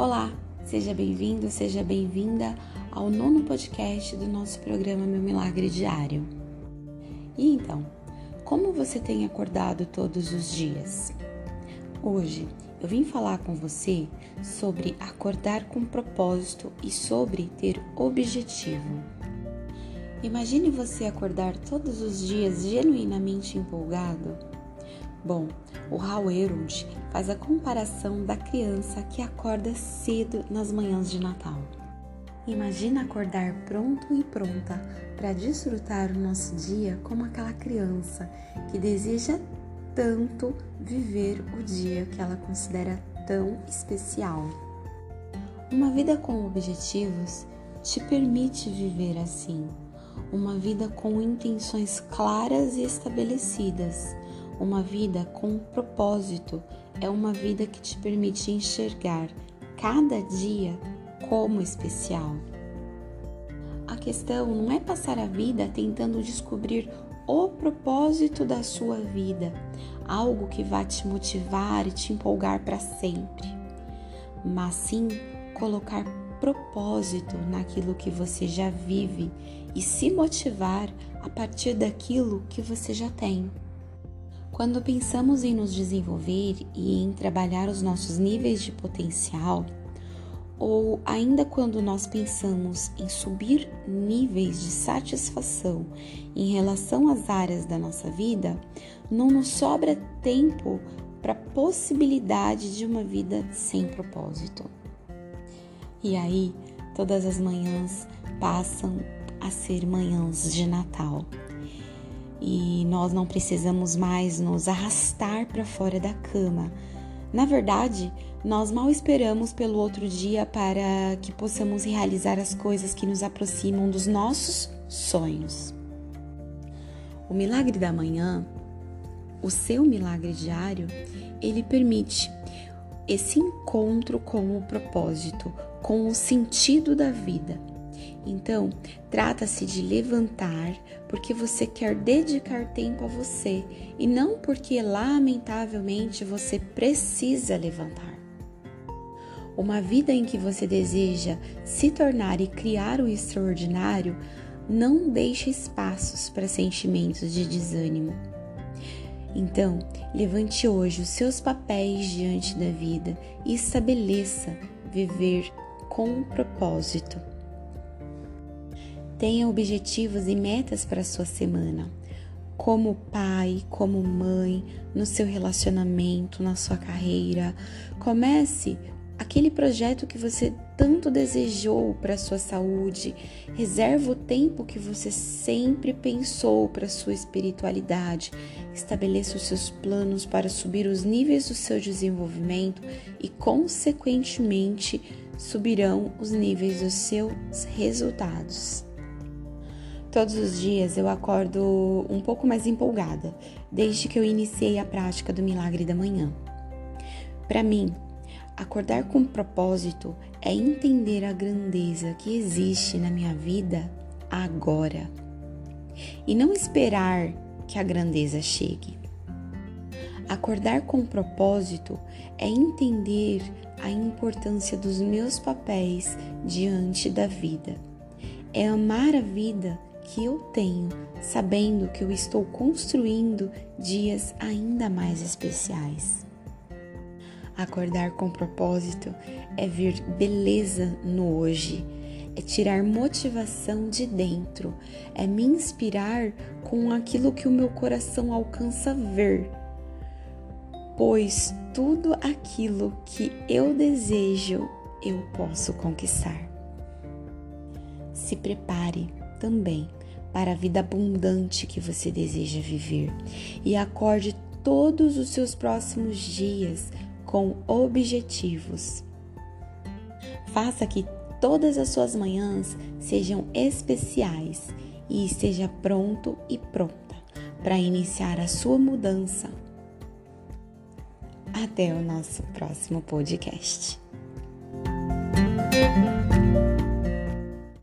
Olá, seja bem-vindo, seja bem-vinda ao nono podcast do nosso programa Meu Milagre Diário. E então, como você tem acordado todos os dias? Hoje eu vim falar com você sobre acordar com propósito e sobre ter objetivo. Imagine você acordar todos os dias genuinamente empolgado Bom, o Elrond faz a comparação da criança que acorda cedo nas manhãs de Natal. Imagina acordar pronto e pronta para desfrutar o nosso dia como aquela criança que deseja tanto viver o dia que ela considera tão especial. Uma vida com objetivos te permite viver assim, uma vida com intenções claras e estabelecidas uma vida com propósito é uma vida que te permite enxergar cada dia como especial. A questão não é passar a vida tentando descobrir o propósito da sua vida, algo que vá te motivar e te empolgar para sempre, mas sim colocar propósito naquilo que você já vive e se motivar a partir daquilo que você já tem. Quando pensamos em nos desenvolver e em trabalhar os nossos níveis de potencial, ou ainda quando nós pensamos em subir níveis de satisfação em relação às áreas da nossa vida, não nos sobra tempo para a possibilidade de uma vida sem propósito. E aí, todas as manhãs passam a ser manhãs de Natal e nós não precisamos mais nos arrastar para fora da cama. Na verdade, nós mal esperamos pelo outro dia para que possamos realizar as coisas que nos aproximam dos nossos sonhos. O milagre da manhã, o seu milagre diário, ele permite esse encontro com o propósito, com o sentido da vida então, trata-se de levantar porque você quer dedicar tempo a você e não porque, lamentavelmente, você precisa levantar. Uma vida em que você deseja se tornar e criar o extraordinário não deixa espaços para sentimentos de desânimo. Então, levante hoje os seus papéis diante da vida e estabeleça viver com propósito. Tenha objetivos e metas para a sua semana. Como pai, como mãe, no seu relacionamento, na sua carreira. Comece aquele projeto que você tanto desejou para a sua saúde. Reserva o tempo que você sempre pensou para sua espiritualidade. Estabeleça os seus planos para subir os níveis do seu desenvolvimento e, consequentemente, subirão os níveis dos seus resultados. Todos os dias eu acordo um pouco mais empolgada, desde que eu iniciei a prática do milagre da manhã. Para mim, acordar com propósito é entender a grandeza que existe na minha vida agora e não esperar que a grandeza chegue. Acordar com propósito é entender a importância dos meus papéis diante da vida. É amar a vida que eu tenho, sabendo que eu estou construindo dias ainda mais especiais. Acordar com propósito é ver beleza no hoje, é tirar motivação de dentro, é me inspirar com aquilo que o meu coração alcança ver. Pois tudo aquilo que eu desejo, eu posso conquistar. Se prepare também para a vida abundante que você deseja viver e acorde todos os seus próximos dias com objetivos. Faça que todas as suas manhãs sejam especiais e esteja pronto e pronta para iniciar a sua mudança. Até o nosso próximo podcast.